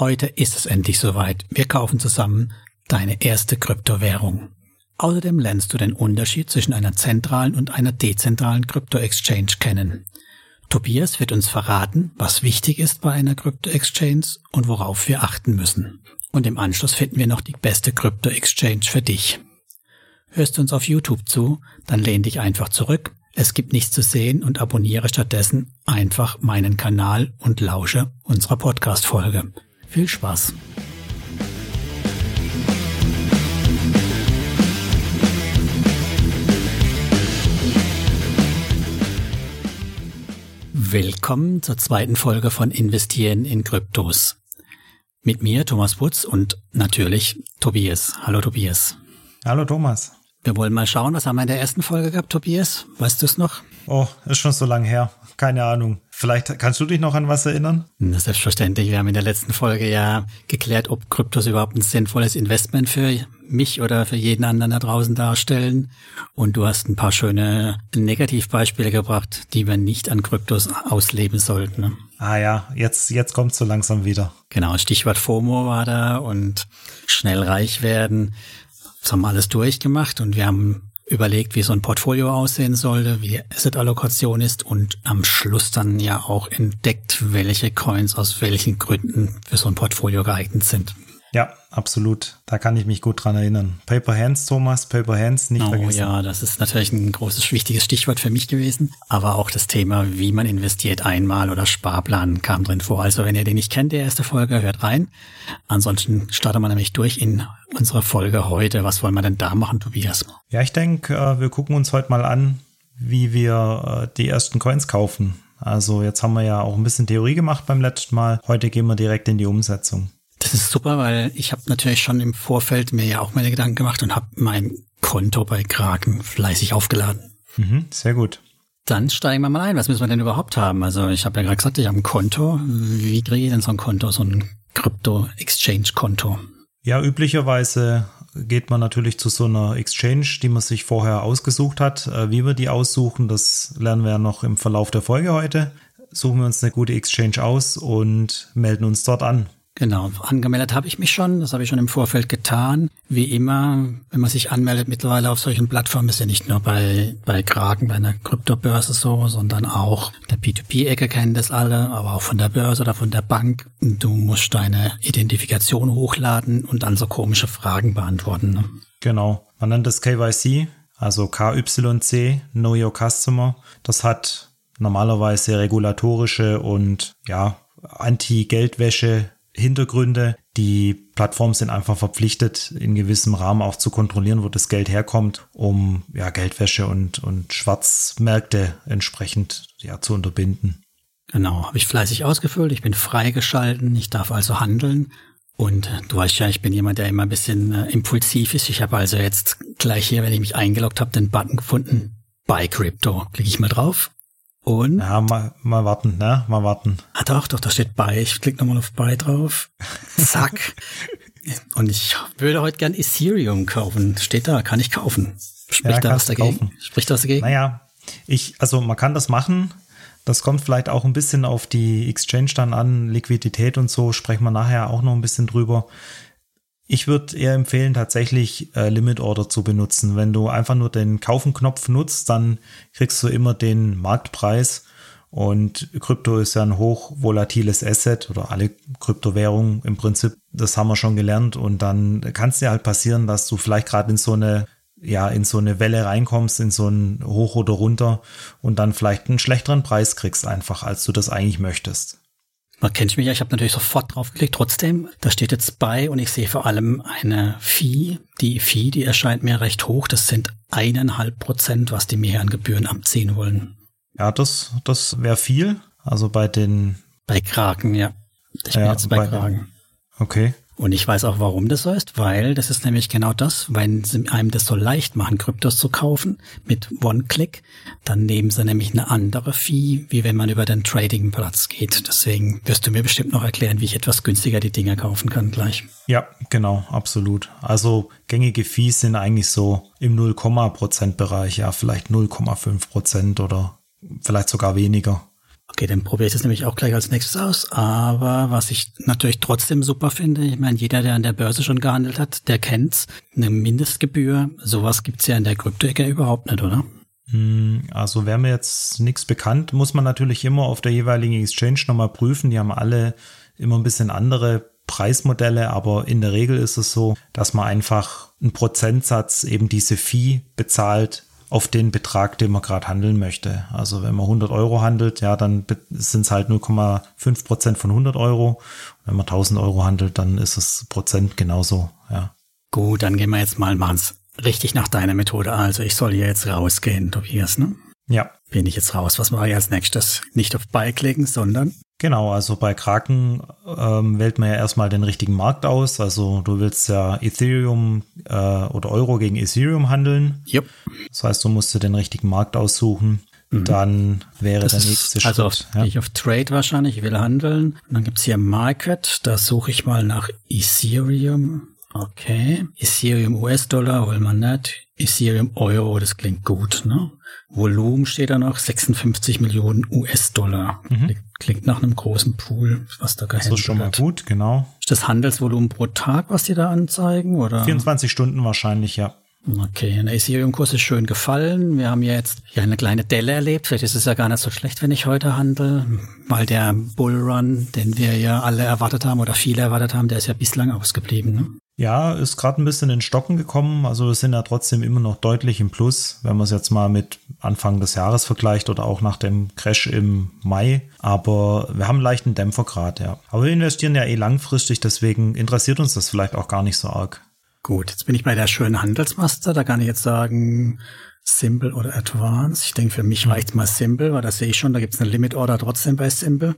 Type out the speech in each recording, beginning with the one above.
Heute ist es endlich soweit. Wir kaufen zusammen deine erste Kryptowährung. Außerdem lernst du den Unterschied zwischen einer zentralen und einer dezentralen Krypto-Exchange kennen. Tobias wird uns verraten, was wichtig ist bei einer Krypto-Exchange und worauf wir achten müssen. Und im Anschluss finden wir noch die beste Krypto-Exchange für dich. Hörst du uns auf YouTube zu, dann lehn dich einfach zurück. Es gibt nichts zu sehen und abonniere stattdessen einfach meinen Kanal und lausche unserer Podcast-Folge. Viel Spaß! Willkommen zur zweiten Folge von Investieren in Kryptos. Mit mir Thomas Putz und natürlich Tobias. Hallo Tobias. Hallo Thomas. Wir wollen mal schauen, was haben wir in der ersten Folge gehabt, Tobias? Weißt du es noch? Oh, ist schon so lang her. Keine Ahnung. Vielleicht kannst du dich noch an was erinnern? Na, selbstverständlich. Wir haben in der letzten Folge ja geklärt, ob Kryptos überhaupt ein sinnvolles Investment für mich oder für jeden anderen da draußen darstellen. Und du hast ein paar schöne Negativbeispiele gebracht, die wir nicht an Kryptos ausleben sollten. Ne? Ah ja, jetzt, jetzt kommt so langsam wieder. Genau, Stichwort FOMO war da und schnell reich werden. Das haben wir alles durchgemacht und wir haben überlegt, wie so ein Portfolio aussehen sollte, wie die Asset-Allokation ist und am Schluss dann ja auch entdeckt, welche Coins aus welchen Gründen für so ein Portfolio geeignet sind. Ja, absolut. Da kann ich mich gut dran erinnern. Paper Hands, Thomas, Paper Hands, nicht oh, vergessen. ja, das ist natürlich ein großes, wichtiges Stichwort für mich gewesen. Aber auch das Thema, wie man investiert, einmal oder Sparplan kam drin vor. Also wenn ihr den nicht kennt, die erste Folge, hört rein. Ansonsten starten wir nämlich durch in unserer Folge heute. Was wollen wir denn da machen, Tobias? Ja, ich denke, äh, wir gucken uns heute mal an, wie wir äh, die ersten Coins kaufen. Also jetzt haben wir ja auch ein bisschen Theorie gemacht beim letzten Mal. Heute gehen wir direkt in die Umsetzung. Das ist super, weil ich habe natürlich schon im Vorfeld mir ja auch meine Gedanken gemacht und habe mein Konto bei Kraken fleißig aufgeladen. Mhm, sehr gut. Dann steigen wir mal ein. Was müssen wir denn überhaupt haben? Also ich habe ja gerade gesagt, ich habe ein Konto. Wie kriege ich denn so ein Konto, so ein Krypto-Exchange-Konto? Ja, üblicherweise geht man natürlich zu so einer Exchange, die man sich vorher ausgesucht hat. Äh, wie wir die aussuchen, das lernen wir ja noch im Verlauf der Folge heute. Suchen wir uns eine gute Exchange aus und melden uns dort an. Genau, angemeldet habe ich mich schon, das habe ich schon im Vorfeld getan. Wie immer, wenn man sich anmeldet mittlerweile auf solchen Plattformen, ist ja nicht nur bei, bei Kraken, bei einer Kryptobörse so, sondern auch der P2P-Ecke kennen das alle, aber auch von der Börse oder von der Bank. Du musst deine Identifikation hochladen und dann so komische Fragen beantworten. Ne? Genau, man nennt das KYC, also KYC, Know Your Customer. Das hat normalerweise regulatorische und ja, Anti-Geldwäsche Hintergründe. Die Plattformen sind einfach verpflichtet, in gewissem Rahmen auch zu kontrollieren, wo das Geld herkommt, um ja, Geldwäsche und, und Schwarzmärkte entsprechend ja, zu unterbinden. Genau, habe ich fleißig ausgefüllt. Ich bin freigeschalten. Ich darf also handeln. Und du weißt ja, ich bin jemand, der immer ein bisschen äh, impulsiv ist. Ich habe also jetzt gleich hier, wenn ich mich eingeloggt habe, den Button gefunden. Buy Crypto. Klicke ich mal drauf. Und? Ja, mal, mal warten, ne? Mal warten. Ah, doch, doch, da steht bei. Ich klicke nochmal auf bei drauf. Zack. Und ich würde heute gern Ethereum kaufen. Steht da, kann ich kaufen. Spricht ja, da was dagegen? Kaufen. Spricht da was dagegen? Naja, ich, also man kann das machen. Das kommt vielleicht auch ein bisschen auf die Exchange dann an, Liquidität und so, sprechen wir nachher auch noch ein bisschen drüber. Ich würde eher empfehlen, tatsächlich äh, Limit Order zu benutzen. Wenn du einfach nur den Kaufen-Knopf nutzt, dann kriegst du immer den Marktpreis. Und Krypto ist ja ein hochvolatiles Asset oder alle Kryptowährungen im Prinzip, das haben wir schon gelernt. Und dann kann es dir halt passieren, dass du vielleicht gerade in so eine, ja, in so eine Welle reinkommst, in so ein Hoch oder runter und dann vielleicht einen schlechteren Preis kriegst einfach, als du das eigentlich möchtest. Man kennt mich ja, ich habe natürlich sofort draufgeklickt. Trotzdem, da steht jetzt bei und ich sehe vor allem eine Fee. Die Fee, die erscheint mir recht hoch. Das sind eineinhalb Prozent, was die mir an Gebühren abziehen wollen. Ja, das, das wäre viel. Also bei den. Bei Kraken, ja. Ich bin ja, jetzt bei, bei Kraken. Okay. Und ich weiß auch, warum das so ist, weil das ist nämlich genau das, wenn sie einem das so leicht machen, Kryptos zu kaufen mit One-Click, dann nehmen sie nämlich eine andere Fee, wie wenn man über den Trading-Platz geht. Deswegen wirst du mir bestimmt noch erklären, wie ich etwas günstiger die Dinger kaufen kann gleich. Ja, genau, absolut. Also gängige Fees sind eigentlich so im 0, Prozent Bereich, ja, vielleicht 0,5 Prozent oder vielleicht sogar weniger. Okay, dann probiere ich das nämlich auch gleich als nächstes aus. Aber was ich natürlich trotzdem super finde, ich meine, jeder, der an der Börse schon gehandelt hat, der kennt's. Eine Mindestgebühr, sowas gibt's ja in der Krypto-Ecke überhaupt nicht, oder? Hm, also wäre mir jetzt nichts bekannt, muss man natürlich immer auf der jeweiligen Exchange nochmal prüfen. Die haben alle immer ein bisschen andere Preismodelle, aber in der Regel ist es so, dass man einfach einen Prozentsatz eben diese Fee bezahlt auf den Betrag, den man gerade handeln möchte. Also wenn man 100 Euro handelt, ja, dann sind es halt 0,5 Prozent von 100 Euro. Wenn man 1000 Euro handelt, dann ist es Prozent genauso, ja. Gut, dann gehen wir jetzt mal, machen's richtig nach deiner Methode. Also ich soll hier jetzt rausgehen, Tobias, ne? Ja. Bin ich jetzt raus. Was mache ich als nächstes? Nicht auf Buy klicken, sondern Genau, also bei Kraken ähm, wählt man ja erstmal den richtigen Markt aus. Also du willst ja Ethereum äh, oder Euro gegen Ethereum handeln. Yep. Das heißt, du musst dir den richtigen Markt aussuchen. Mhm. Dann wäre das der nächste ist, also Schritt. Also ja. ich auf Trade wahrscheinlich, ich will handeln. Und dann gibt's hier Market, da suche ich mal nach Ethereum. Okay. Ethereum US-Dollar will man nicht. Ethereum Euro, das klingt gut, ne? Volumen steht da noch 56 Millionen US-Dollar. Mhm. Klingt nach einem großen Pool, was da gehandelt wird. Das ist schon mal gut, genau. Ist das Handelsvolumen pro Tag, was die da anzeigen, oder? 24 Stunden wahrscheinlich, ja. Okay, der Ethereum-Kurs ist schön gefallen. Wir haben ja jetzt hier eine kleine Delle erlebt. Vielleicht ist es ja gar nicht so schlecht, wenn ich heute handle, weil der Bullrun, den wir ja alle erwartet haben oder viele erwartet haben, der ist ja bislang ausgeblieben. Ne? Ja, ist gerade ein bisschen in Stocken gekommen. Also wir sind ja trotzdem immer noch deutlich im Plus, wenn man es jetzt mal mit Anfang des Jahres vergleicht oder auch nach dem Crash im Mai. Aber wir haben einen leichten Dämpfergrad, ja. Aber wir investieren ja eh langfristig, deswegen interessiert uns das vielleicht auch gar nicht so arg. Gut, jetzt bin ich bei der schönen Handelsmaster. Da kann ich jetzt sagen, Simple oder Advanced. Ich denke, für mich hm. reicht mal Simple, weil da sehe ich schon, da gibt es eine Limit Order trotzdem bei Simple.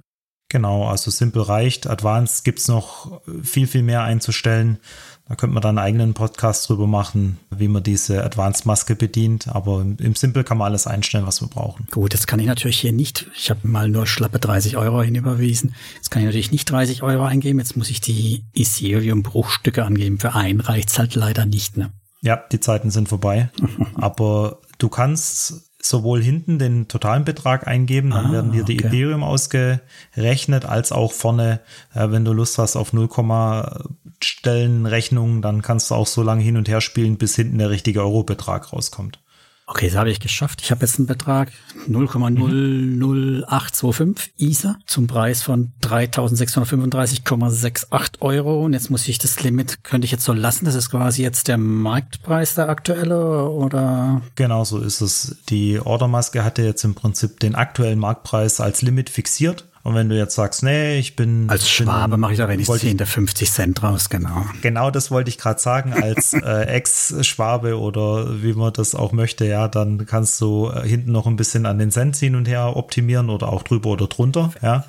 Genau, also Simple reicht. Advanced gibt's noch viel, viel mehr einzustellen. Da könnte man dann einen eigenen Podcast drüber machen, wie man diese Advanced-Maske bedient. Aber im Simple kann man alles einstellen, was wir brauchen. Gut, jetzt kann ich natürlich hier nicht, ich habe mal nur schlappe 30 Euro hinüberwiesen. Jetzt kann ich natürlich nicht 30 Euro eingeben. Jetzt muss ich die Ethereum-Bruchstücke angeben. Für einen reicht's halt leider nicht, ne? Ja, die Zeiten sind vorbei. Aber du kannst sowohl hinten den totalen Betrag eingeben, dann ah, werden dir die okay. Ethereum ausgerechnet, als auch vorne, äh, wenn du Lust hast auf 0, Stellen Rechnungen, dann kannst du auch so lange hin und her spielen, bis hinten der richtige Euro-Betrag rauskommt. Okay, das habe ich geschafft. Ich habe jetzt einen Betrag 0,00825 ISA zum Preis von 3.635,68 Euro. Und jetzt muss ich das Limit, könnte ich jetzt so lassen? Das ist quasi jetzt der Marktpreis, der aktuelle, oder? Genau so ist es. Die Ordermaske hatte jetzt im Prinzip den aktuellen Marktpreis als Limit fixiert. Und wenn du jetzt sagst, nee, ich bin. Als Schwabe mache ich da wenigstens 10 der 50 Cent raus, genau. Genau das wollte ich gerade sagen. Als äh, Ex-Schwabe oder wie man das auch möchte, ja, dann kannst du äh, hinten noch ein bisschen an den Cent hin und her optimieren oder auch drüber oder drunter, ja.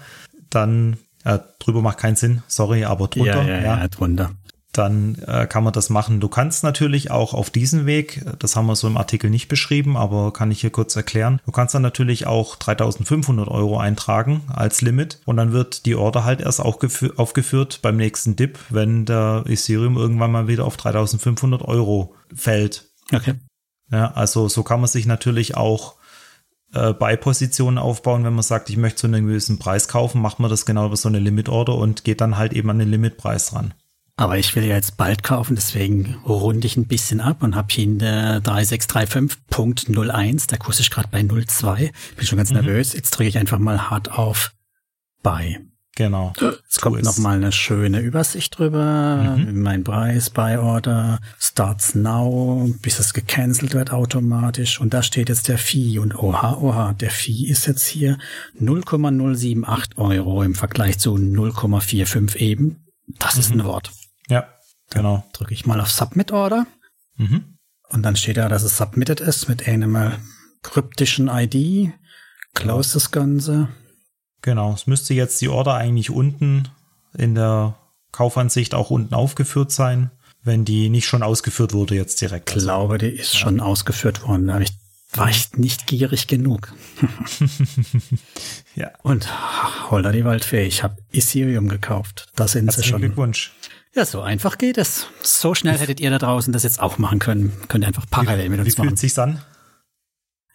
Dann äh, drüber macht keinen Sinn, sorry, aber drunter. Ja, ja, ja, ja drunter dann äh, kann man das machen. Du kannst natürlich auch auf diesen Weg, das haben wir so im Artikel nicht beschrieben, aber kann ich hier kurz erklären. Du kannst dann natürlich auch 3500 Euro eintragen als Limit und dann wird die Order halt erst aufgeführt beim nächsten Dip, wenn der Ethereum irgendwann mal wieder auf 3500 Euro fällt. Okay. Ja, also so kann man sich natürlich auch äh, Buy-Positionen aufbauen, wenn man sagt, ich möchte zu einem gewissen Preis kaufen, macht man das genau über so eine Limit-Order und geht dann halt eben an den Limitpreis ran. Aber ich will ja jetzt bald kaufen, deswegen runde ich ein bisschen ab und habe hier in der 3635.01, der Kurs ist gerade bei 02, bin schon ganz mhm. nervös. Jetzt drücke ich einfach mal hart auf Buy. Genau. Jetzt kommt noch mal eine schöne Übersicht drüber. Mhm. Mein Preis, Buy Order, Starts Now, bis es gecancelt wird automatisch. Und da steht jetzt der Fee. Und oha, oha, der Fee ist jetzt hier 0,078 Euro im Vergleich zu 0,45 eben. Das mhm. ist ein. Wort. Ja, genau. Drücke ich mal auf Submit Order. Mhm. Und dann steht da, dass es submitted ist mit einem kryptischen ID. Close das Ganze. Genau, es müsste jetzt die Order eigentlich unten in der Kaufansicht auch unten aufgeführt sein, wenn die nicht schon ausgeführt wurde jetzt direkt. Ich glaube, die ist ja. schon ausgeführt worden. Da ich, war ich nicht gierig genug. ja. Und holder die Waldfee, ich habe Ethereum gekauft. Da sind sie schon. Glückwunsch. Ja, so einfach geht es. So schnell hättet ihr da draußen das jetzt auch machen können. Könnt ihr einfach parallel mit uns wie machen. Wie fühlt sich's an?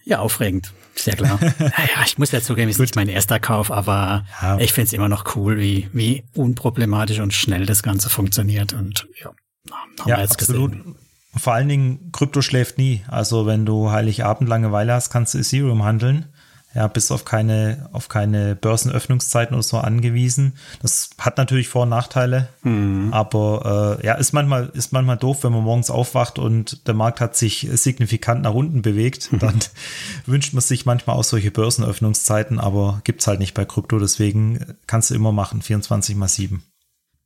Ja, aufregend. Sehr klar. naja, ich muss ja zugeben, es ist nicht mein erster Kauf, aber ja. ich finde es immer noch cool, wie, wie unproblematisch und schnell das Ganze funktioniert. Und ja, haben ja, wir jetzt absolut. gesehen. Vor allen Dingen, Krypto schläft nie. Also wenn du Heiligabend Langeweile hast, kannst du Ethereum handeln ja, bis auf keine, auf keine Börsenöffnungszeiten oder so angewiesen. Das hat natürlich Vor- und Nachteile, mhm. aber äh, ja, ist manchmal, ist manchmal doof, wenn man morgens aufwacht und der Markt hat sich signifikant nach unten bewegt. Mhm. Dann wünscht man sich manchmal auch solche Börsenöffnungszeiten, aber gibt's halt nicht bei Krypto, deswegen kannst du immer machen, 24 mal 7.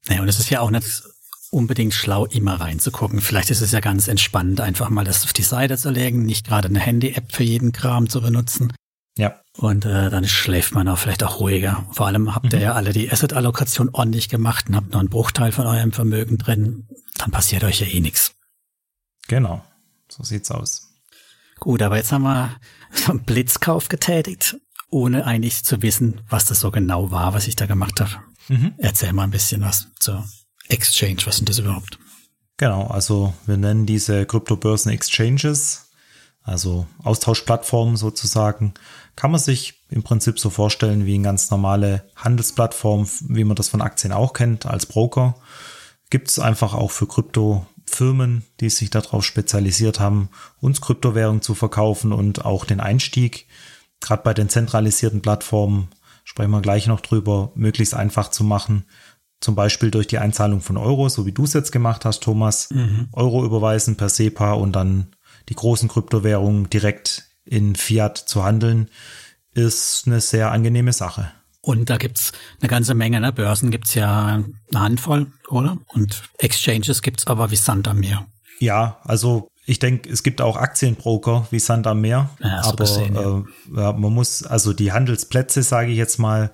Naja, und es ist ja auch nicht unbedingt schlau, immer reinzugucken. Vielleicht ist es ja ganz entspannend, einfach mal das auf die Seite zu legen, nicht gerade eine Handy-App für jeden Kram zu benutzen. Ja. Und äh, dann schläft man auch vielleicht auch ruhiger. Vor allem habt ihr mhm. ja alle die Asset-Allokation ordentlich gemacht und habt nur einen Bruchteil von eurem Vermögen drin. Dann passiert euch ja eh nichts. Genau, so sieht's aus. Gut, aber jetzt haben wir so einen Blitzkauf getätigt, ohne eigentlich zu wissen, was das so genau war, was ich da gemacht habe. Mhm. Erzähl mal ein bisschen was zur Exchange. Was sind das überhaupt? Genau, also wir nennen diese Kryptobörsen Exchanges, also Austauschplattformen sozusagen kann man sich im Prinzip so vorstellen wie eine ganz normale Handelsplattform, wie man das von Aktien auch kennt, als Broker. Gibt es einfach auch für Kryptofirmen, die sich darauf spezialisiert haben, uns Kryptowährungen zu verkaufen und auch den Einstieg, gerade bei den zentralisierten Plattformen, sprechen wir gleich noch drüber, möglichst einfach zu machen. Zum Beispiel durch die Einzahlung von Euro, so wie du es jetzt gemacht hast, Thomas. Mhm. Euro überweisen per SEPA und dann die großen Kryptowährungen direkt in Fiat zu handeln, ist eine sehr angenehme Sache. Und da gibt's eine ganze Menge. Ne? Börsen gibt's ja eine Handvoll, oder? Und Exchanges gibt's aber wie Sand am Meer. Ja, also ich denke, es gibt auch Aktienbroker wie Sand am Meer. Ja, aber gesehen, ja. Äh, man muss, also die Handelsplätze, sage ich jetzt mal,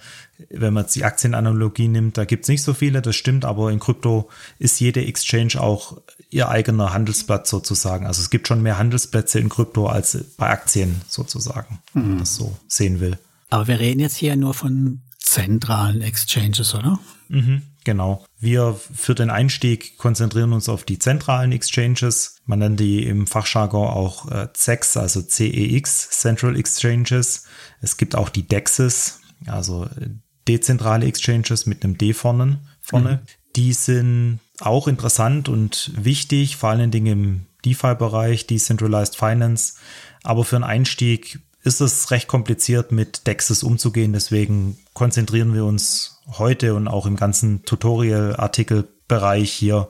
wenn man jetzt die Aktienanalogie nimmt, da gibt's nicht so viele, das stimmt, aber in Krypto ist jede Exchange auch ihr eigener Handelsplatz sozusagen. Also es gibt schon mehr Handelsplätze in Krypto als bei Aktien sozusagen, mhm. wenn man das so sehen will. Aber wir reden jetzt hier nur von zentralen Exchanges, oder? Mhm, genau. Wir für den Einstieg konzentrieren uns auf die zentralen Exchanges. Man nennt die im Fachjargon auch äh, CEX, also CEX, Central Exchanges. Es gibt auch die DEXs, also äh, dezentrale Exchanges mit einem D vorne. vorne. Mhm. Die sind auch interessant und wichtig, vor allen Dingen im DeFi-Bereich, Decentralized Finance. Aber für einen Einstieg ist es recht kompliziert, mit DEXs umzugehen. Deswegen konzentrieren wir uns heute und auch im ganzen Tutorial-Artikel-Bereich hier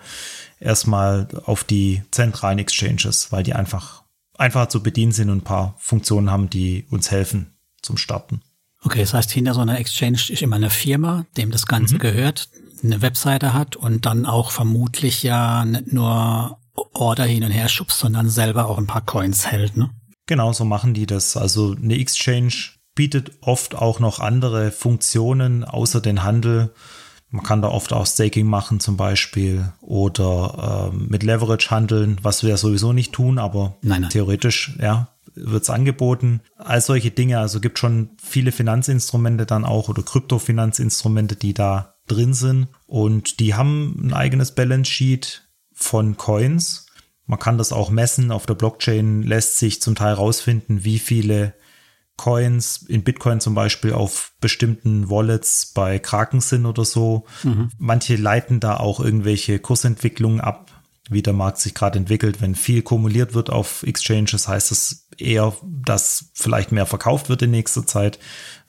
erstmal auf die zentralen Exchanges, weil die einfach einfacher zu bedienen sind und ein paar Funktionen haben, die uns helfen zum Starten. Okay, das heißt, hinter so einer Exchange ist immer eine Firma, dem das Ganze mhm. gehört, eine Webseite hat und dann auch vermutlich ja nicht nur Order hin und her schubst, sondern selber auch ein paar Coins hält, ne? Genau, so machen die das. Also eine Exchange bietet oft auch noch andere Funktionen außer den Handel. Man kann da oft auch Staking machen zum Beispiel oder äh, mit Leverage handeln, was wir sowieso nicht tun, aber nein, nein. theoretisch, ja, wird es angeboten. All solche Dinge, also gibt schon viele Finanzinstrumente dann auch oder Kryptofinanzinstrumente, die da drin sind. Und die haben ein eigenes Balance Sheet von Coins. Man kann das auch messen. Auf der Blockchain lässt sich zum Teil rausfinden, wie viele Coins in Bitcoin zum Beispiel auf bestimmten Wallets bei Kraken sind oder so. Mhm. Manche leiten da auch irgendwelche Kursentwicklungen ab, wie der Markt sich gerade entwickelt. Wenn viel kumuliert wird auf Exchanges, heißt das eher, dass vielleicht mehr verkauft wird in nächster Zeit.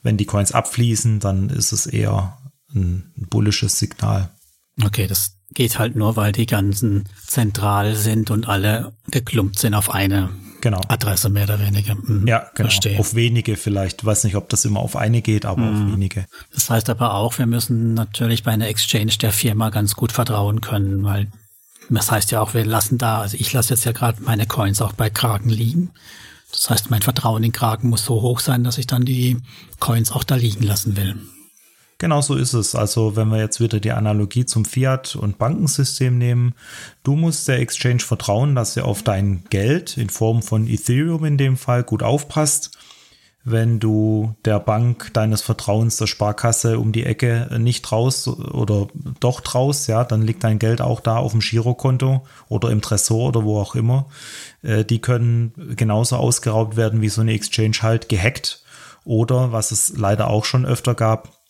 Wenn die Coins abfließen, dann ist es eher ein bullisches Signal. Okay, das geht halt nur, weil die ganzen zentral sind und alle geklumpt sind auf eine genau. Adresse mehr oder weniger. Mhm, ja, genau. Verstehe. Auf wenige vielleicht. Weiß nicht, ob das immer auf eine geht, aber mhm. auf wenige. Das heißt aber auch, wir müssen natürlich bei einer Exchange der Firma ganz gut vertrauen können, weil das heißt ja auch, wir lassen da, also ich lasse jetzt ja gerade meine Coins auch bei Kraken liegen. Das heißt, mein Vertrauen in Kraken muss so hoch sein, dass ich dann die Coins auch da liegen lassen will. Genau so ist es. Also wenn wir jetzt wieder die Analogie zum Fiat- und Bankensystem nehmen, du musst der Exchange vertrauen, dass er auf dein Geld in Form von Ethereum in dem Fall gut aufpasst. wenn du der Bank deines Vertrauens, der Sparkasse um die Ecke nicht traust oder doch traust, ja, dann liegt dein Geld auch da auf dem Girokonto oder im Tresor oder wo auch immer. Äh, die können genauso ausgeraubt werden wie so eine Exchange halt gehackt oder was es leider auch schon öfter gab,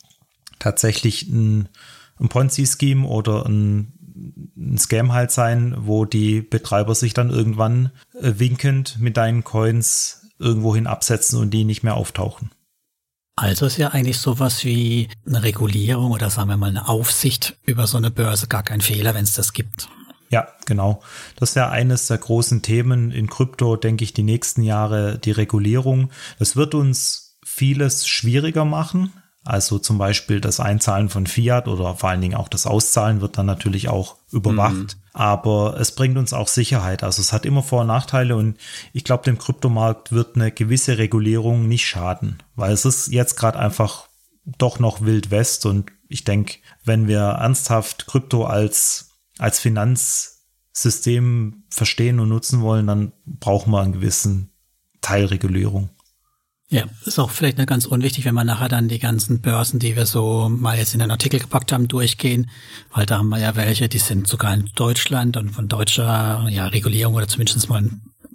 tatsächlich ein, ein Ponzi-Scheme oder ein ein Scam halt sein, wo die Betreiber sich dann irgendwann äh, winkend mit deinen Coins irgendwohin absetzen und die nicht mehr auftauchen. Also ist ja eigentlich sowas wie eine Regulierung oder sagen wir mal eine Aufsicht über so eine Börse gar kein Fehler, wenn es das gibt. Ja, genau. Das ist ja eines der großen Themen in Krypto, denke ich, die nächsten Jahre, die Regulierung. Es wird uns vieles schwieriger machen, also zum Beispiel das Einzahlen von Fiat oder vor allen Dingen auch das Auszahlen wird dann natürlich auch überwacht. Mhm. Aber es bringt uns auch Sicherheit. Also es hat immer Vor- und Nachteile und ich glaube, dem Kryptomarkt wird eine gewisse Regulierung nicht schaden, weil es ist jetzt gerade einfach doch noch Wild West und ich denke, wenn wir ernsthaft Krypto als, als Finanzsystem verstehen und nutzen wollen, dann brauchen wir einen gewissen Teilregulierung. Ja, ist auch vielleicht nicht ganz unwichtig, wenn man nachher dann die ganzen Börsen, die wir so mal jetzt in den Artikel gepackt haben, durchgehen, weil da haben wir ja welche, die sind sogar in Deutschland und von deutscher ja, Regulierung oder zumindest mal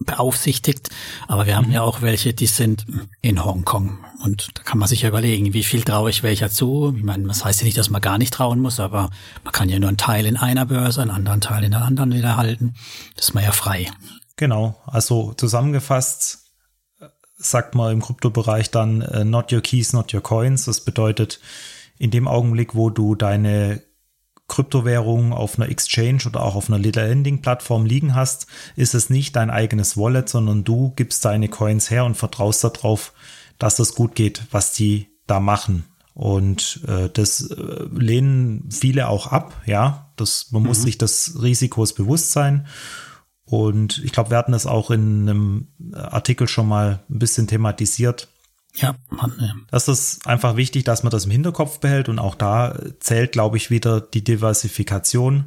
beaufsichtigt. Aber wir haben mhm. ja auch welche, die sind in Hongkong. Und da kann man sich ja überlegen, wie viel traue ich welcher zu. Ich meine, das heißt ja nicht, dass man gar nicht trauen muss, aber man kann ja nur einen Teil in einer Börse, einen anderen Teil in der anderen wieder halten. Das ist man ja frei. Genau. Also zusammengefasst, sagt man im Kryptobereich dann äh, not your keys, not your coins. Das bedeutet, in dem Augenblick, wo du deine Kryptowährung auf einer Exchange oder auch auf einer Little Lending Plattform liegen hast, ist es nicht dein eigenes Wallet, sondern du gibst deine Coins her und vertraust darauf, dass das gut geht, was die da machen. Und äh, das äh, lehnen viele auch ab, ja. Das, man mhm. muss sich des Risikos bewusst sein. Und ich glaube, wir hatten das auch in einem Artikel schon mal ein bisschen thematisiert. Ja, Mann, ja. Das ist einfach wichtig, dass man das im Hinterkopf behält und auch da zählt, glaube ich, wieder die Diversifikation.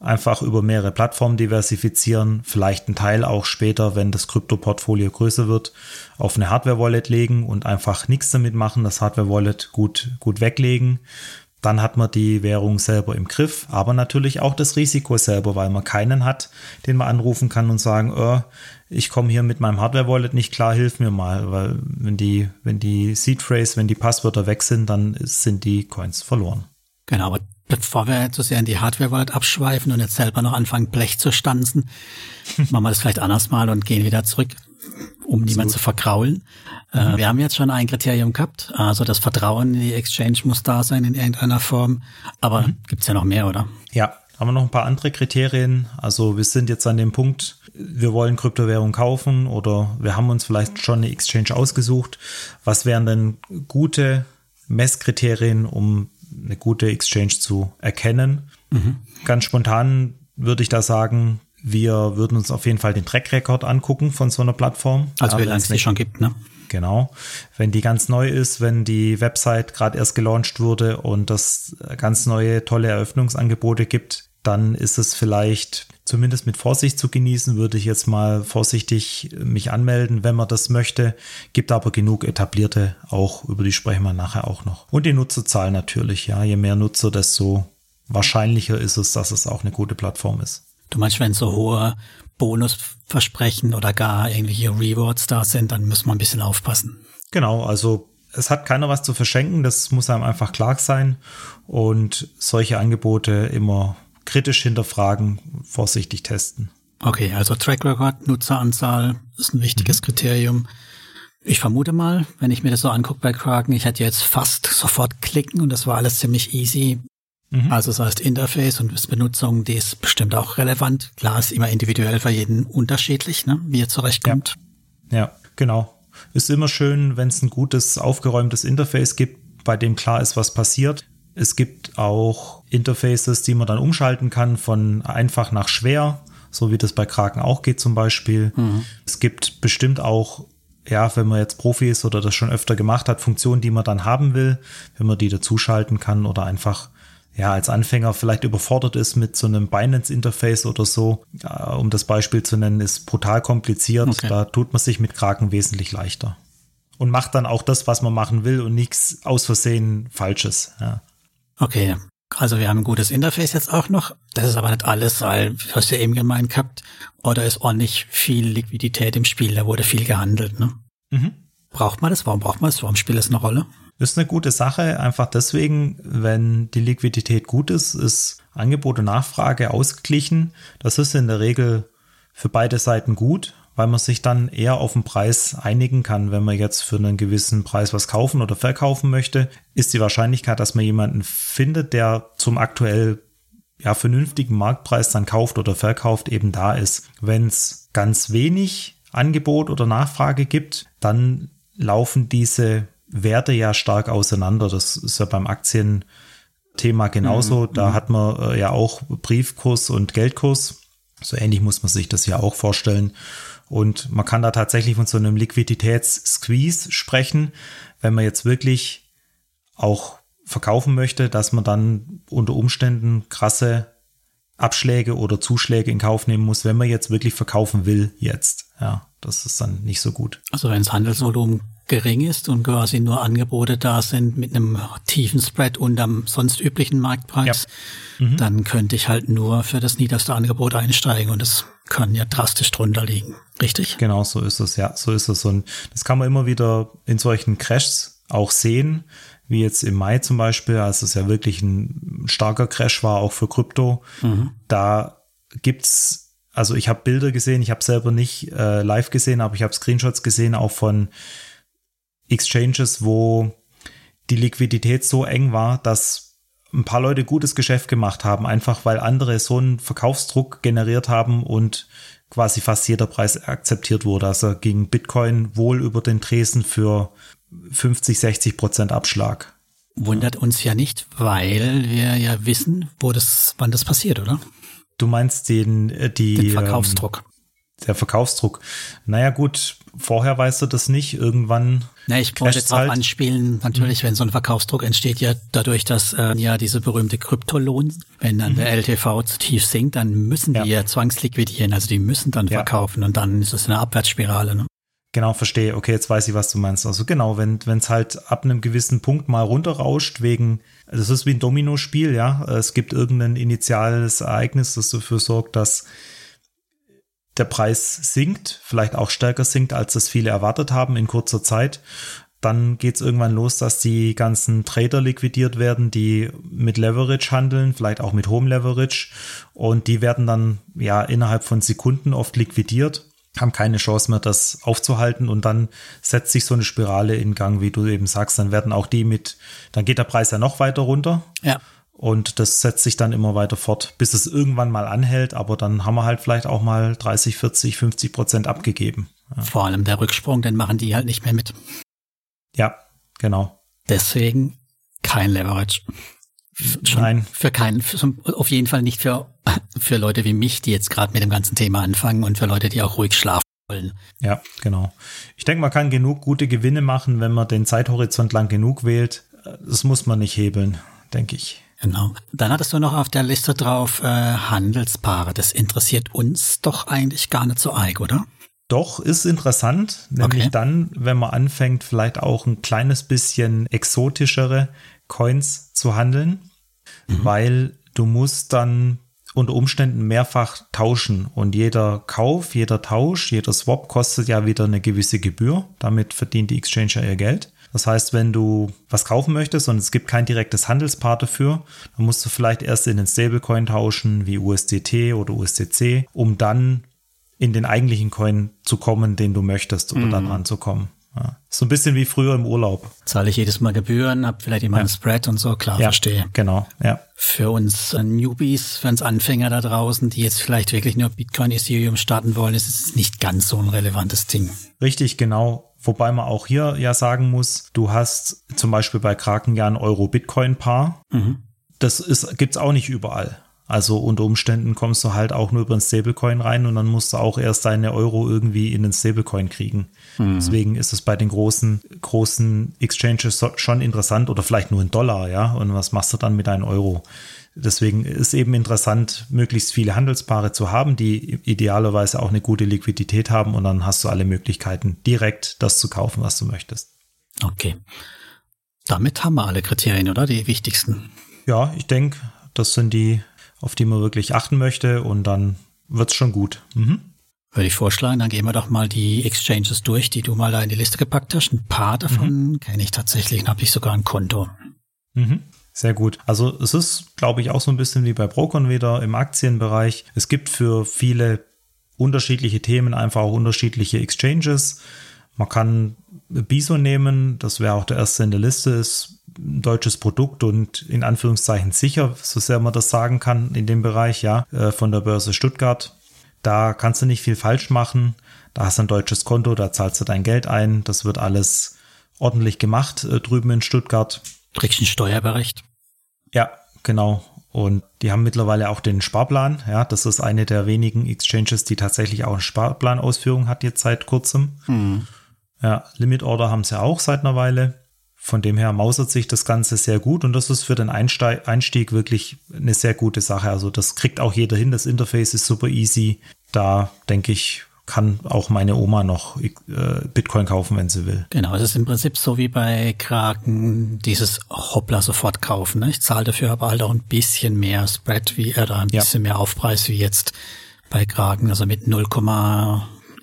Einfach über mehrere Plattformen diversifizieren, vielleicht einen Teil auch später, wenn das Krypto-Portfolio größer wird, auf eine Hardware-Wallet legen und einfach nichts damit machen, das Hardware-Wallet gut, gut weglegen dann hat man die Währung selber im Griff, aber natürlich auch das Risiko selber, weil man keinen hat, den man anrufen kann und sagen, oh, ich komme hier mit meinem Hardware-Wallet nicht klar, hilf mir mal, weil wenn die, wenn die Seed Phrase, wenn die Passwörter weg sind, dann sind die Coins verloren. Genau, aber bevor wir zu sehr in die Hardware-Wallet abschweifen und jetzt selber noch anfangen, Blech zu stanzen, machen wir das vielleicht anders mal und gehen wieder zurück um niemanden zu verkraulen. Äh, mhm. wir haben jetzt schon ein Kriterium gehabt, also das Vertrauen in die Exchange muss da sein in irgendeiner Form, aber mhm. gibt's ja noch mehr, oder? Ja, haben wir noch ein paar andere Kriterien. Also wir sind jetzt an dem Punkt, wir wollen Kryptowährung kaufen oder wir haben uns vielleicht schon eine Exchange ausgesucht. Was wären denn gute Messkriterien, um eine gute Exchange zu erkennen? Mhm. Ganz spontan würde ich da sagen, wir würden uns auf jeden Fall den Track Record angucken von so einer Plattform. Also wie lange es die schon gibt, ne? Genau. Wenn die ganz neu ist, wenn die Website gerade erst gelauncht wurde und das ganz neue, tolle Eröffnungsangebote gibt, dann ist es vielleicht zumindest mit Vorsicht zu genießen, würde ich jetzt mal vorsichtig mich anmelden, wenn man das möchte. Gibt aber genug etablierte auch, über die sprechen wir nachher auch noch. Und die Nutzerzahl natürlich, ja. Je mehr Nutzer, desto wahrscheinlicher ist es, dass es auch eine gute Plattform ist. Du meinst, wenn so hohe Bonusversprechen oder gar irgendwelche Rewards da sind, dann muss man ein bisschen aufpassen. Genau, also es hat keiner was zu verschenken, das muss einem einfach klar sein und solche Angebote immer kritisch hinterfragen, vorsichtig testen. Okay, also Track Record, Nutzeranzahl ist ein wichtiges mhm. Kriterium. Ich vermute mal, wenn ich mir das so angucke bei Kraken, ich hätte jetzt fast sofort klicken und das war alles ziemlich easy. Mhm. Also das heißt Interface und Benutzung, die ist bestimmt auch relevant. Klar, ist immer individuell für jeden unterschiedlich, ne, wie er zurechtkommt. Ja, ja genau. Ist immer schön, wenn es ein gutes, aufgeräumtes Interface gibt, bei dem klar ist, was passiert. Es gibt auch Interfaces, die man dann umschalten kann von einfach nach schwer, so wie das bei Kraken auch geht zum Beispiel. Mhm. Es gibt bestimmt auch ja, wenn man jetzt Profi ist oder das schon öfter gemacht hat, Funktionen, die man dann haben will, wenn man die dazuschalten kann oder einfach ja, als Anfänger vielleicht überfordert ist mit so einem Binance-Interface oder so, um das Beispiel zu nennen, ist brutal kompliziert. Okay. Da tut man sich mit Kraken wesentlich leichter. und macht dann auch das, was man machen will und nichts aus Versehen Falsches. Ja. Okay, also wir haben ein gutes Interface jetzt auch noch. Das ist aber nicht alles, weil, du hast ja eben gemeint gehabt, oder ist ordentlich viel Liquidität im Spiel, da wurde viel gehandelt. Ne? Mhm. Braucht man das? Warum braucht man das? Warum spielt das eine Rolle? Ist eine gute Sache, einfach deswegen, wenn die Liquidität gut ist, ist Angebot und Nachfrage ausgeglichen. Das ist in der Regel für beide Seiten gut, weil man sich dann eher auf den Preis einigen kann. Wenn man jetzt für einen gewissen Preis was kaufen oder verkaufen möchte, ist die Wahrscheinlichkeit, dass man jemanden findet, der zum aktuell ja, vernünftigen Marktpreis dann kauft oder verkauft, eben da ist. Wenn es ganz wenig Angebot oder Nachfrage gibt, dann laufen diese Werte ja stark auseinander. Das ist ja beim Aktienthema genauso. Mhm. Da mhm. hat man äh, ja auch Briefkurs und Geldkurs. So ähnlich muss man sich das ja auch vorstellen. Und man kann da tatsächlich von so einem Liquiditätssqueeze sprechen, wenn man jetzt wirklich auch verkaufen möchte, dass man dann unter Umständen krasse Abschläge oder Zuschläge in Kauf nehmen muss, wenn man jetzt wirklich verkaufen will jetzt. Ja, das ist dann nicht so gut. Also wenn das Handelsvolumen gering ist und quasi nur Angebote da sind mit einem tiefen Spread unterm sonst üblichen Marktpreis, ja. mhm. dann könnte ich halt nur für das niederste Angebot einsteigen und das kann ja drastisch drunter liegen. Richtig? Genau, so ist es, ja, so ist es. Und das kann man immer wieder in solchen Crashs auch sehen, wie jetzt im Mai zum Beispiel, als es ja wirklich ein starker Crash war, auch für Krypto. Mhm. Da gibt's, also ich habe Bilder gesehen, ich habe selber nicht äh, live gesehen, aber ich habe Screenshots gesehen, auch von Exchanges, wo die Liquidität so eng war, dass ein paar Leute gutes Geschäft gemacht haben, einfach weil andere so einen Verkaufsdruck generiert haben und quasi fast jeder Preis akzeptiert wurde. Also ging Bitcoin wohl über den Tresen für 50, 60 Prozent Abschlag. Wundert uns ja nicht, weil wir ja wissen, wo das, wann das passiert, oder? Du meinst den, äh, die, den Verkaufsdruck. Ähm, der Verkaufsdruck. Naja, gut, vorher weißt du das nicht. Irgendwann na, ich wollte darauf halt. anspielen, natürlich, wenn so ein Verkaufsdruck entsteht, ja dadurch, dass äh, ja diese berühmte Kryptolohn, wenn dann mhm. der LTV zu tief sinkt, dann müssen die ja, ja zwangsliquidieren, also die müssen dann ja. verkaufen und dann ist es eine Abwärtsspirale. Ne? Genau, verstehe. Okay, jetzt weiß ich, was du meinst. Also genau, wenn es halt ab einem gewissen Punkt mal runterrauscht, wegen, das ist wie ein Dominospiel, ja. Es gibt irgendein initiales Ereignis, das dafür sorgt, dass der Preis sinkt, vielleicht auch stärker sinkt, als das viele erwartet haben in kurzer Zeit. Dann geht es irgendwann los, dass die ganzen Trader liquidiert werden, die mit Leverage handeln, vielleicht auch mit hohem Leverage. Und die werden dann ja innerhalb von Sekunden oft liquidiert, haben keine Chance mehr, das aufzuhalten. Und dann setzt sich so eine Spirale in Gang, wie du eben sagst. Dann werden auch die mit, dann geht der Preis ja noch weiter runter. Ja. Und das setzt sich dann immer weiter fort, bis es irgendwann mal anhält. Aber dann haben wir halt vielleicht auch mal 30, 40, 50 Prozent abgegeben. Ja. Vor allem der Rücksprung, den machen die halt nicht mehr mit. Ja, genau. Deswegen kein Leverage. Schon Nein. Für keinen, auf jeden Fall nicht für, für Leute wie mich, die jetzt gerade mit dem ganzen Thema anfangen und für Leute, die auch ruhig schlafen wollen. Ja, genau. Ich denke, man kann genug gute Gewinne machen, wenn man den Zeithorizont lang genug wählt. Das muss man nicht hebeln, denke ich. Genau. Dann hattest du noch auf der Liste drauf äh, Handelspaare. Das interessiert uns doch eigentlich gar nicht so arg, oder? Doch, ist interessant, nämlich okay. dann, wenn man anfängt, vielleicht auch ein kleines bisschen exotischere Coins zu handeln, mhm. weil du musst dann unter Umständen mehrfach tauschen und jeder Kauf, jeder Tausch, jeder Swap kostet ja wieder eine gewisse Gebühr. Damit verdient die Exchange ihr Geld. Das heißt, wenn du was kaufen möchtest und es gibt kein direktes Handelspaar dafür, dann musst du vielleicht erst in den Stablecoin tauschen, wie USDT oder USDC, um dann in den eigentlichen Coin zu kommen, den du möchtest, oder mhm. dann ranzukommen. Ja. So ein bisschen wie früher im Urlaub. Zahle ich jedes Mal Gebühren, habe vielleicht immer ja. einen Spread und so, klar, ja, verstehe. Genau, ja. Für uns äh, Newbies, für uns Anfänger da draußen, die jetzt vielleicht wirklich nur Bitcoin, Ethereum starten wollen, ist es nicht ganz so ein relevantes Ding. Richtig, genau. Wobei man auch hier ja sagen muss, du hast zum Beispiel bei Kraken ja ein Euro-Bitcoin-Paar. Mhm. Das ist, gibt's auch nicht überall. Also unter Umständen kommst du halt auch nur über ein Stablecoin rein und dann musst du auch erst deine Euro irgendwie in den Stablecoin kriegen. Mhm. Deswegen ist es bei den großen, großen Exchanges schon interessant oder vielleicht nur ein Dollar, ja. Und was machst du dann mit deinem Euro? deswegen ist eben interessant, möglichst viele Handelspaare zu haben, die idealerweise auch eine gute Liquidität haben und dann hast du alle Möglichkeiten, direkt das zu kaufen, was du möchtest. Okay. Damit haben wir alle Kriterien, oder? Die wichtigsten. Ja, ich denke, das sind die, auf die man wirklich achten möchte und dann wird's schon gut. Mhm. Würde ich vorschlagen, dann gehen wir doch mal die Exchanges durch, die du mal da in die Liste gepackt hast. Ein paar davon mhm. kenne ich tatsächlich und habe ich sogar ein Konto. Mhm. Sehr gut. Also es ist, glaube ich, auch so ein bisschen wie bei Brokern wieder im Aktienbereich. Es gibt für viele unterschiedliche Themen einfach auch unterschiedliche Exchanges. Man kann Bison nehmen, das wäre auch der erste in der Liste, ist deutsches Produkt und in Anführungszeichen sicher, so sehr man das sagen kann in dem Bereich, ja, äh, von der Börse Stuttgart. Da kannst du nicht viel falsch machen. Da hast du ein deutsches Konto, da zahlst du dein Geld ein. Das wird alles ordentlich gemacht äh, drüben in Stuttgart. Kriegst ein Steuerbericht. Ja, genau. Und die haben mittlerweile auch den Sparplan. Ja, das ist eine der wenigen Exchanges, die tatsächlich auch eine Sparplanausführung hat jetzt seit kurzem. Mhm. Ja, Limit Order haben sie auch seit einer Weile. Von dem her mausert sich das Ganze sehr gut und das ist für den Einsteig, Einstieg wirklich eine sehr gute Sache. Also das kriegt auch jeder hin. Das Interface ist super easy. Da denke ich, kann auch meine Oma noch äh, Bitcoin kaufen, wenn sie will. Genau, es ist im Prinzip so wie bei Kraken dieses Hoppla sofort kaufen. Ne? Ich zahle dafür aber halt auch ein bisschen mehr Spread wie oder ein bisschen ja. mehr Aufpreis wie jetzt bei Kraken. Also mit 0,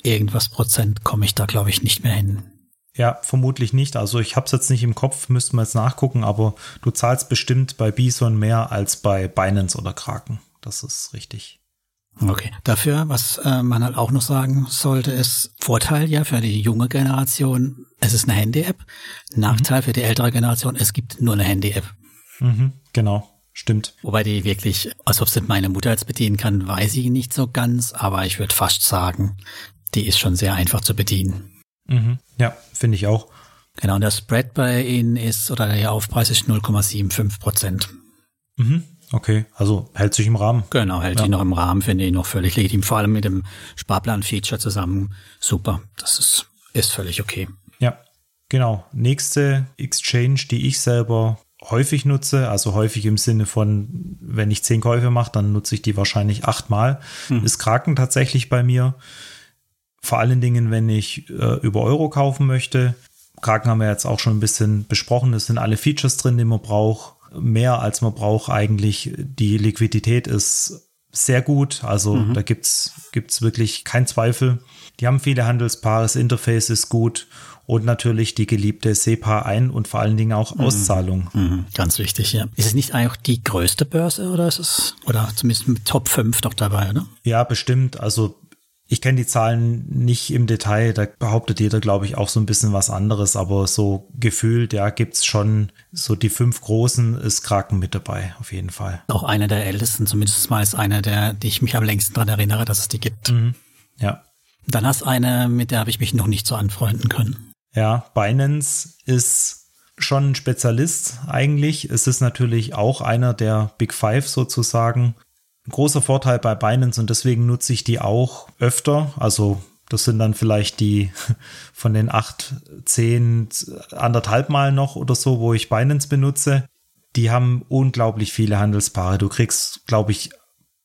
irgendwas Prozent komme ich da glaube ich nicht mehr hin. Ja, vermutlich nicht. Also ich habe es jetzt nicht im Kopf, müssten wir jetzt nachgucken, aber du zahlst bestimmt bei Bison mehr als bei Binance oder Kraken. Das ist richtig. Okay. Dafür, was äh, man halt auch noch sagen sollte, ist Vorteil ja für die junge Generation, es ist eine Handy-App. Nachteil mhm. für die ältere Generation, es gibt nur eine Handy-App. Mhm, genau. Stimmt. Wobei die wirklich, als ob sie meine Mutter jetzt bedienen kann, weiß ich nicht so ganz, aber ich würde fast sagen, die ist schon sehr einfach zu bedienen. Mhm. Ja, finde ich auch. Genau, und der Spread bei Ihnen ist, oder der Aufpreis ist 0,75 Prozent. Mhm. Okay, also hält sich im Rahmen. Genau, hält ja. sich noch im Rahmen, finde ich noch völlig legitim. Vor allem mit dem Sparplan-Feature zusammen. Super, das ist, ist völlig okay. Ja, genau. Nächste Exchange, die ich selber häufig nutze, also häufig im Sinne von, wenn ich zehn Käufe mache, dann nutze ich die wahrscheinlich achtmal, hm. ist Kraken tatsächlich bei mir. Vor allen Dingen, wenn ich äh, über Euro kaufen möchte. Kraken haben wir jetzt auch schon ein bisschen besprochen. Es sind alle Features drin, die man braucht. Mehr als man braucht eigentlich. Die Liquidität ist sehr gut. Also mhm. da gibt's gibt's wirklich keinen Zweifel. Die haben viele Handelspaare, das Interface ist gut und natürlich die geliebte SEPA-Ein- und vor allen Dingen auch mhm. Auszahlung. Mhm. Ganz wichtig, ja. Ist es nicht eigentlich die größte Börse oder ist es, oder zumindest mit Top 5 noch dabei, oder? Ja, bestimmt. Also ich kenne die Zahlen nicht im Detail, da behauptet jeder, glaube ich, auch so ein bisschen was anderes, aber so gefühlt, ja, gibt's schon so die fünf großen, ist Kraken mit dabei, auf jeden Fall. Auch einer der ältesten, zumindest mal ist einer der, die ich mich am längsten daran erinnere, dass es die gibt. Mhm. Ja. Dann hast du eine, mit der habe ich mich noch nicht so anfreunden können. Ja, Binance ist schon ein Spezialist eigentlich. Es ist natürlich auch einer der Big Five sozusagen großer Vorteil bei Binance und deswegen nutze ich die auch öfter. Also das sind dann vielleicht die von den acht, zehn, anderthalb Mal noch oder so, wo ich Binance benutze. Die haben unglaublich viele Handelspaare. Du kriegst, glaube ich,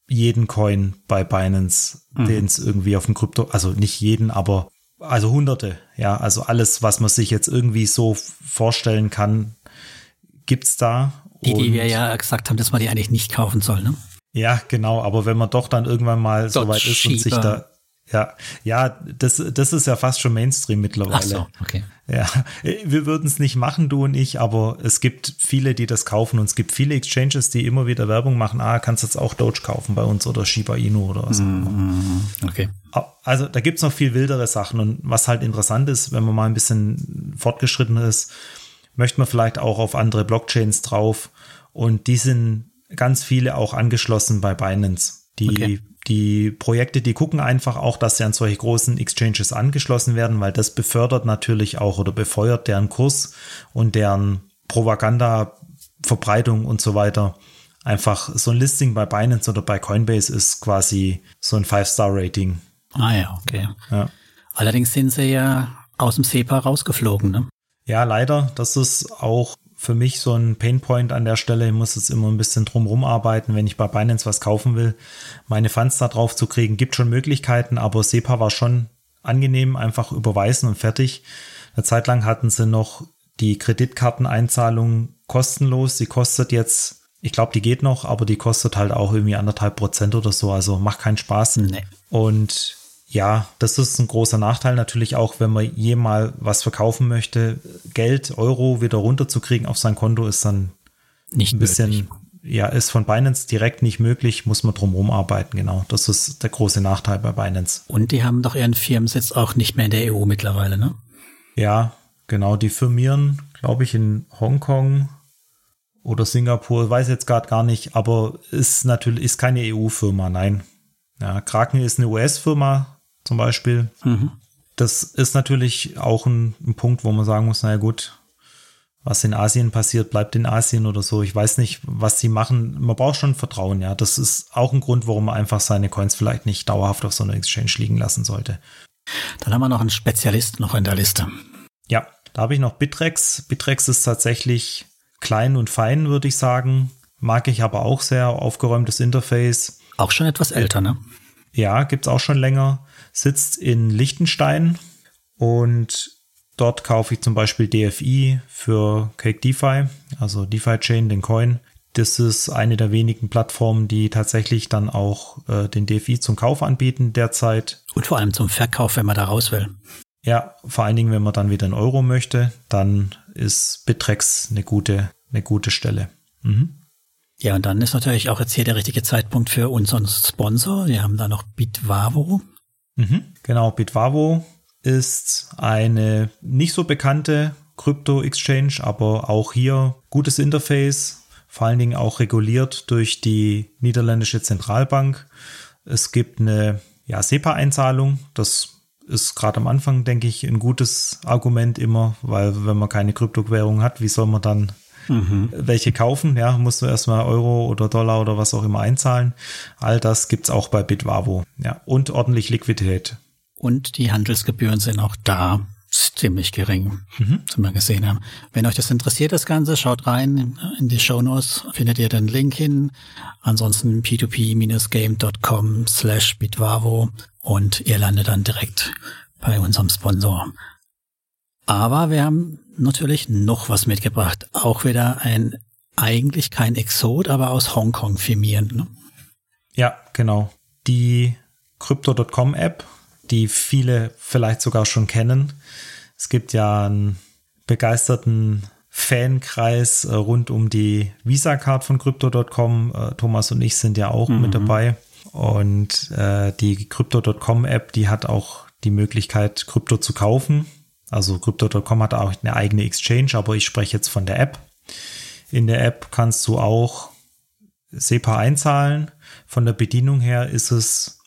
jeden Coin bei Binance, mhm. den es irgendwie auf dem Krypto, also nicht jeden, aber also hunderte, ja, also alles, was man sich jetzt irgendwie so vorstellen kann, gibt's da. Die, die wir ja gesagt haben, dass man die eigentlich nicht kaufen soll, ne? Ja, genau, aber wenn man doch dann irgendwann mal so weit ist und sich da ja, ja, das, das ist ja fast schon Mainstream mittlerweile. Ach so, okay. Ja, wir würden es nicht machen, du und ich, aber es gibt viele, die das kaufen und es gibt viele Exchanges, die immer wieder Werbung machen. Ah, kannst jetzt auch Doge kaufen bei uns oder Shiba Inu oder was. Mm, okay. Also da gibt's noch viel wildere Sachen und was halt interessant ist, wenn man mal ein bisschen fortgeschritten ist, möchte man vielleicht auch auf andere Blockchains drauf und die sind ganz viele auch angeschlossen bei Binance. Die, okay. die Projekte, die gucken einfach auch, dass sie an solche großen Exchanges angeschlossen werden, weil das befördert natürlich auch oder befeuert deren Kurs und deren Propaganda, Verbreitung und so weiter. Einfach so ein Listing bei Binance oder bei Coinbase ist quasi so ein Five-Star-Rating. Ah ja, okay. Ja. Allerdings sind sie ja aus dem SEPA rausgeflogen, ne? Ja, leider. Das ist auch für mich so ein Painpoint an der Stelle. Ich muss jetzt immer ein bisschen drumherum arbeiten, wenn ich bei Binance was kaufen will. Meine Funds da drauf zu kriegen, gibt schon Möglichkeiten, aber SEPA war schon angenehm, einfach überweisen und fertig. Eine Zeit lang hatten sie noch die Kreditkarteneinzahlung kostenlos. Sie kostet jetzt, ich glaube, die geht noch, aber die kostet halt auch irgendwie anderthalb Prozent oder so. Also macht keinen Spaß. Nee. Und ja, das ist ein großer Nachteil natürlich auch, wenn man jemals was verkaufen möchte. Geld, Euro wieder runterzukriegen auf sein Konto ist dann nicht ein bisschen, möglich. ja, ist von Binance direkt nicht möglich, muss man drum arbeiten, genau. Das ist der große Nachteil bei Binance. Und die haben doch ihren Firmensitz auch nicht mehr in der EU mittlerweile, ne? Ja, genau. Die firmieren, glaube ich, in Hongkong oder Singapur, weiß jetzt gerade gar nicht, aber ist natürlich, ist keine EU-Firma, nein. Ja, Kraken ist eine US-Firma, zum Beispiel. Mhm. Das ist natürlich auch ein, ein, Punkt, wo man sagen muss, naja gut, was in Asien passiert, bleibt in Asien oder so. Ich weiß nicht, was sie machen. Man braucht schon Vertrauen, ja. Das ist auch ein Grund, warum man einfach seine Coins vielleicht nicht dauerhaft auf so einer Exchange liegen lassen sollte. Dann haben wir noch einen Spezialist noch in der Liste. Ja, da habe ich noch Bitrex. Bitrex ist tatsächlich klein und fein, würde ich sagen. Mag ich aber auch sehr. Aufgeräumtes Interface. Auch schon etwas älter, ne? Ja, gibt es auch schon länger sitzt in Liechtenstein und dort kaufe ich zum Beispiel DFI für Cake DeFi, also DeFi Chain, den Coin. Das ist eine der wenigen Plattformen, die tatsächlich dann auch äh, den DFI zum Kauf anbieten derzeit. Und vor allem zum Verkauf, wenn man da raus will. Ja, vor allen Dingen, wenn man dann wieder in Euro möchte, dann ist Bitrex eine gute, eine gute Stelle. Mhm. Ja, und dann ist natürlich auch jetzt hier der richtige Zeitpunkt für unseren Sponsor. Wir haben da noch Bitvavo. Mhm. Genau, Bitvavo ist eine nicht so bekannte Krypto-Exchange, aber auch hier gutes Interface, vor allen Dingen auch reguliert durch die niederländische Zentralbank. Es gibt eine ja, SEPA-Einzahlung, das ist gerade am Anfang, denke ich, ein gutes Argument immer, weil wenn man keine Kryptowährung hat, wie soll man dann mhm. welche kaufen. Ja, musst du erstmal Euro oder Dollar oder was auch immer einzahlen. All das gibt's auch bei Bitvavo. Ja, und ordentlich Liquidität. Und die Handelsgebühren sind auch da ziemlich gering, mhm. zum wir gesehen haben. Wenn euch das interessiert, das Ganze, schaut rein in die Show Notes, findet ihr den Link hin. Ansonsten p2p-game.com slash bitvavo und ihr landet dann direkt bei unserem Sponsor. Aber wir haben natürlich noch was mitgebracht. Auch wieder ein, eigentlich kein Exot, aber aus Hongkong firmierend. Ne? Ja, genau. Die Crypto.com App, die viele vielleicht sogar schon kennen. Es gibt ja einen begeisterten Fankreis äh, rund um die Visa-Card von Crypto.com. Äh, Thomas und ich sind ja auch mhm. mit dabei. Und äh, die Crypto.com App, die hat auch die Möglichkeit, Krypto zu kaufen. Also Crypto.com hat auch eine eigene Exchange, aber ich spreche jetzt von der App. In der App kannst du auch SEPA einzahlen. Von der Bedienung her ist es,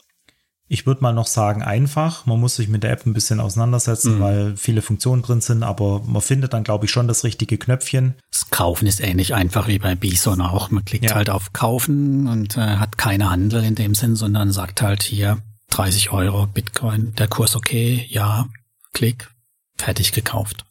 ich würde mal noch sagen, einfach. Man muss sich mit der App ein bisschen auseinandersetzen, mhm. weil viele Funktionen drin sind, aber man findet dann, glaube ich, schon das richtige Knöpfchen. Das Kaufen ist ähnlich einfach wie bei Bison auch. Man klickt ja. halt auf Kaufen und äh, hat keine Handel in dem Sinn, sondern sagt halt hier 30 Euro Bitcoin, der Kurs okay, ja, Klick, fertig gekauft.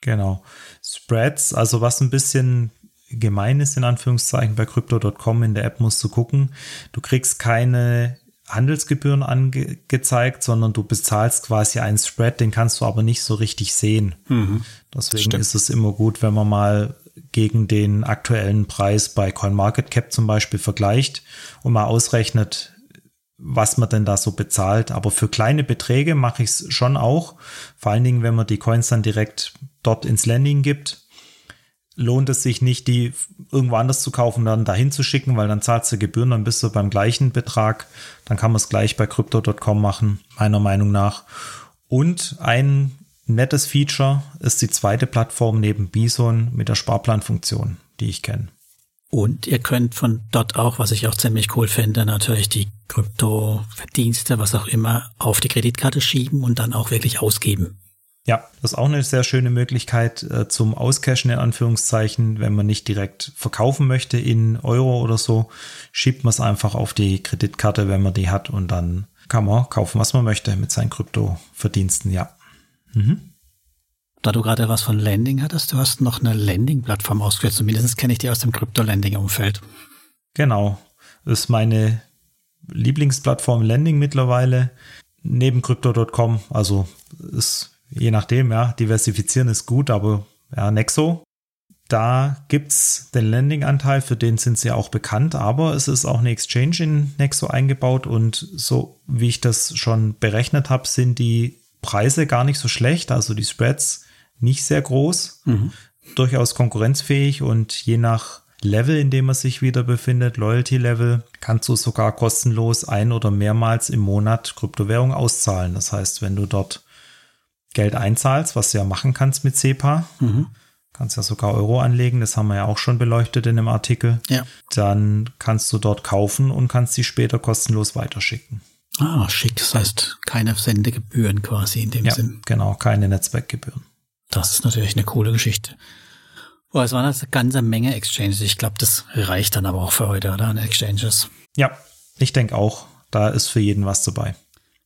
Genau. Spreads, also was ein bisschen gemein ist, in Anführungszeichen, bei Crypto.com in der App musst du gucken. Du kriegst keine Handelsgebühren angezeigt, sondern du bezahlst quasi einen Spread, den kannst du aber nicht so richtig sehen. Mhm. Deswegen Stimmt. ist es immer gut, wenn man mal gegen den aktuellen Preis bei CoinMarketCap zum Beispiel vergleicht und mal ausrechnet, was man denn da so bezahlt. Aber für kleine Beträge mache ich es schon auch. Vor allen Dingen, wenn man die Coins dann direkt dort ins Landing gibt, lohnt es sich nicht, die irgendwo anders zu kaufen, dann dahin zu schicken, weil dann zahlst du Gebühren, dann bist du beim gleichen Betrag. Dann kann man es gleich bei crypto.com machen, meiner Meinung nach. Und ein nettes Feature ist die zweite Plattform neben Bison mit der Sparplanfunktion, die ich kenne. Und ihr könnt von dort auch, was ich auch ziemlich cool finde, natürlich die Kryptoverdienste, was auch immer, auf die Kreditkarte schieben und dann auch wirklich ausgeben. Ja, das ist auch eine sehr schöne Möglichkeit äh, zum Auscashen in Anführungszeichen. Wenn man nicht direkt verkaufen möchte in Euro oder so, schiebt man es einfach auf die Kreditkarte, wenn man die hat und dann kann man kaufen, was man möchte mit seinen Kryptoverdiensten, ja. Mhm. Da du gerade was von Landing hattest, du hast noch eine Landing-Plattform ausgewählt. Zumindest kenne ich die aus dem Crypto-Landing-Umfeld. Genau. Das ist meine Lieblingsplattform Landing mittlerweile. Neben Crypto.com. Also ist je nachdem, ja, diversifizieren ist gut, aber ja, Nexo. Da gibt's den Landing-Anteil, für den sind sie auch bekannt, aber es ist auch eine Exchange in Nexo eingebaut und so wie ich das schon berechnet habe, sind die Preise gar nicht so schlecht, also die Spreads nicht sehr groß, mhm. durchaus konkurrenzfähig und je nach Level, in dem man sich wieder befindet, Loyalty-Level, kannst du sogar kostenlos ein- oder mehrmals im Monat Kryptowährung auszahlen. Das heißt, wenn du dort Geld einzahlst, was du ja machen kannst mit SEPA, mhm. kannst ja sogar Euro anlegen, das haben wir ja auch schon beleuchtet in dem Artikel, ja. dann kannst du dort kaufen und kannst sie später kostenlos weiterschicken. Ah, schick. Das heißt, keine Sendegebühren quasi in dem ja, Sinn. Genau, keine Netzwerkgebühren. Das ist natürlich eine coole Geschichte. Boah, es waren eine ganze Menge Exchanges. Ich glaube, das reicht dann aber auch für heute, oder? An Exchanges. Ja, ich denke auch. Da ist für jeden was dabei.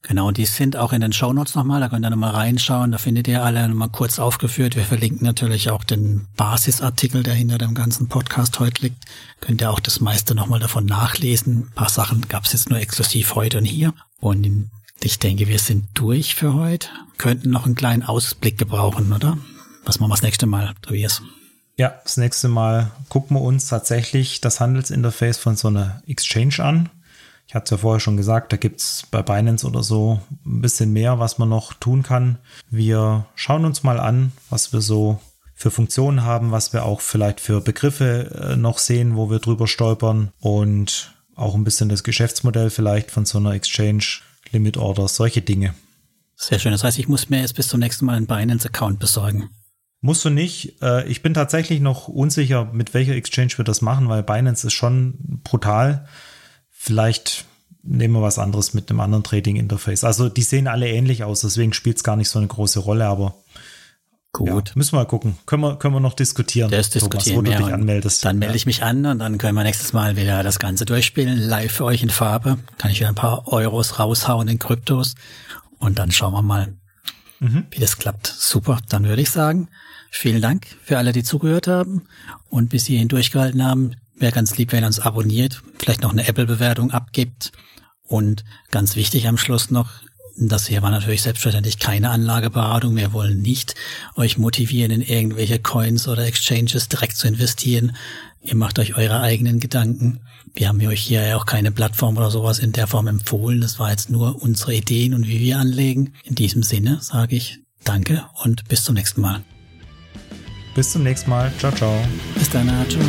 Genau, und die sind auch in den Show Notes nochmal, da könnt ihr nochmal reinschauen, da findet ihr alle nochmal kurz aufgeführt. Wir verlinken natürlich auch den Basisartikel, der hinter dem ganzen Podcast heute liegt. Könnt ihr auch das meiste nochmal davon nachlesen. Ein paar Sachen gab es jetzt nur exklusiv heute und hier. Und ich denke, wir sind durch für heute. Könnten noch einen kleinen Ausblick gebrauchen, oder? Was machen wir das nächste Mal, Tobias? Ja, das nächste Mal gucken wir uns tatsächlich das Handelsinterface von so einer Exchange an. Ich hatte es ja vorher schon gesagt, da gibt es bei Binance oder so ein bisschen mehr, was man noch tun kann. Wir schauen uns mal an, was wir so für Funktionen haben, was wir auch vielleicht für Begriffe äh, noch sehen, wo wir drüber stolpern und auch ein bisschen das Geschäftsmodell vielleicht von so einer Exchange, Limit Orders, solche Dinge. Sehr schön. Das heißt, ich muss mir jetzt bis zum nächsten Mal einen Binance-Account besorgen. Musst du nicht. Äh, ich bin tatsächlich noch unsicher, mit welcher Exchange wir das machen, weil Binance ist schon brutal. Vielleicht nehmen wir was anderes mit einem anderen Trading-Interface. Also die sehen alle ähnlich aus, deswegen spielt es gar nicht so eine große Rolle, aber Gut. Ja, müssen wir mal gucken. Können wir, können wir noch diskutieren. Das diskutieren Thomas, wo du dich anmeldest. Dann melde ich mich an und dann können wir nächstes Mal wieder das Ganze durchspielen, live für euch in Farbe. Kann ich wieder ein paar Euros raushauen in Kryptos und dann schauen wir mal, mhm. wie das klappt. Super, dann würde ich sagen, vielen Dank für alle, die zugehört haben und bis hierhin durchgehalten haben. Wäre ganz lieb, wenn ihr uns abonniert, vielleicht noch eine Apple-Bewertung abgibt und ganz wichtig am Schluss noch, das hier war natürlich selbstverständlich keine Anlageberatung. Wir wollen nicht euch motivieren, in irgendwelche Coins oder Exchanges direkt zu investieren. Ihr macht euch eure eigenen Gedanken. Wir haben euch hier ja auch keine Plattform oder sowas in der Form empfohlen. Das war jetzt nur unsere Ideen und wie wir anlegen. In diesem Sinne sage ich Danke und bis zum nächsten Mal. Bis zum nächsten Mal. Ciao, ciao. Bis dann. Ciao.